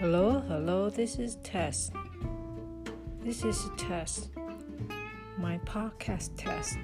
Hello, hello, this is test. This is test. My podcast test.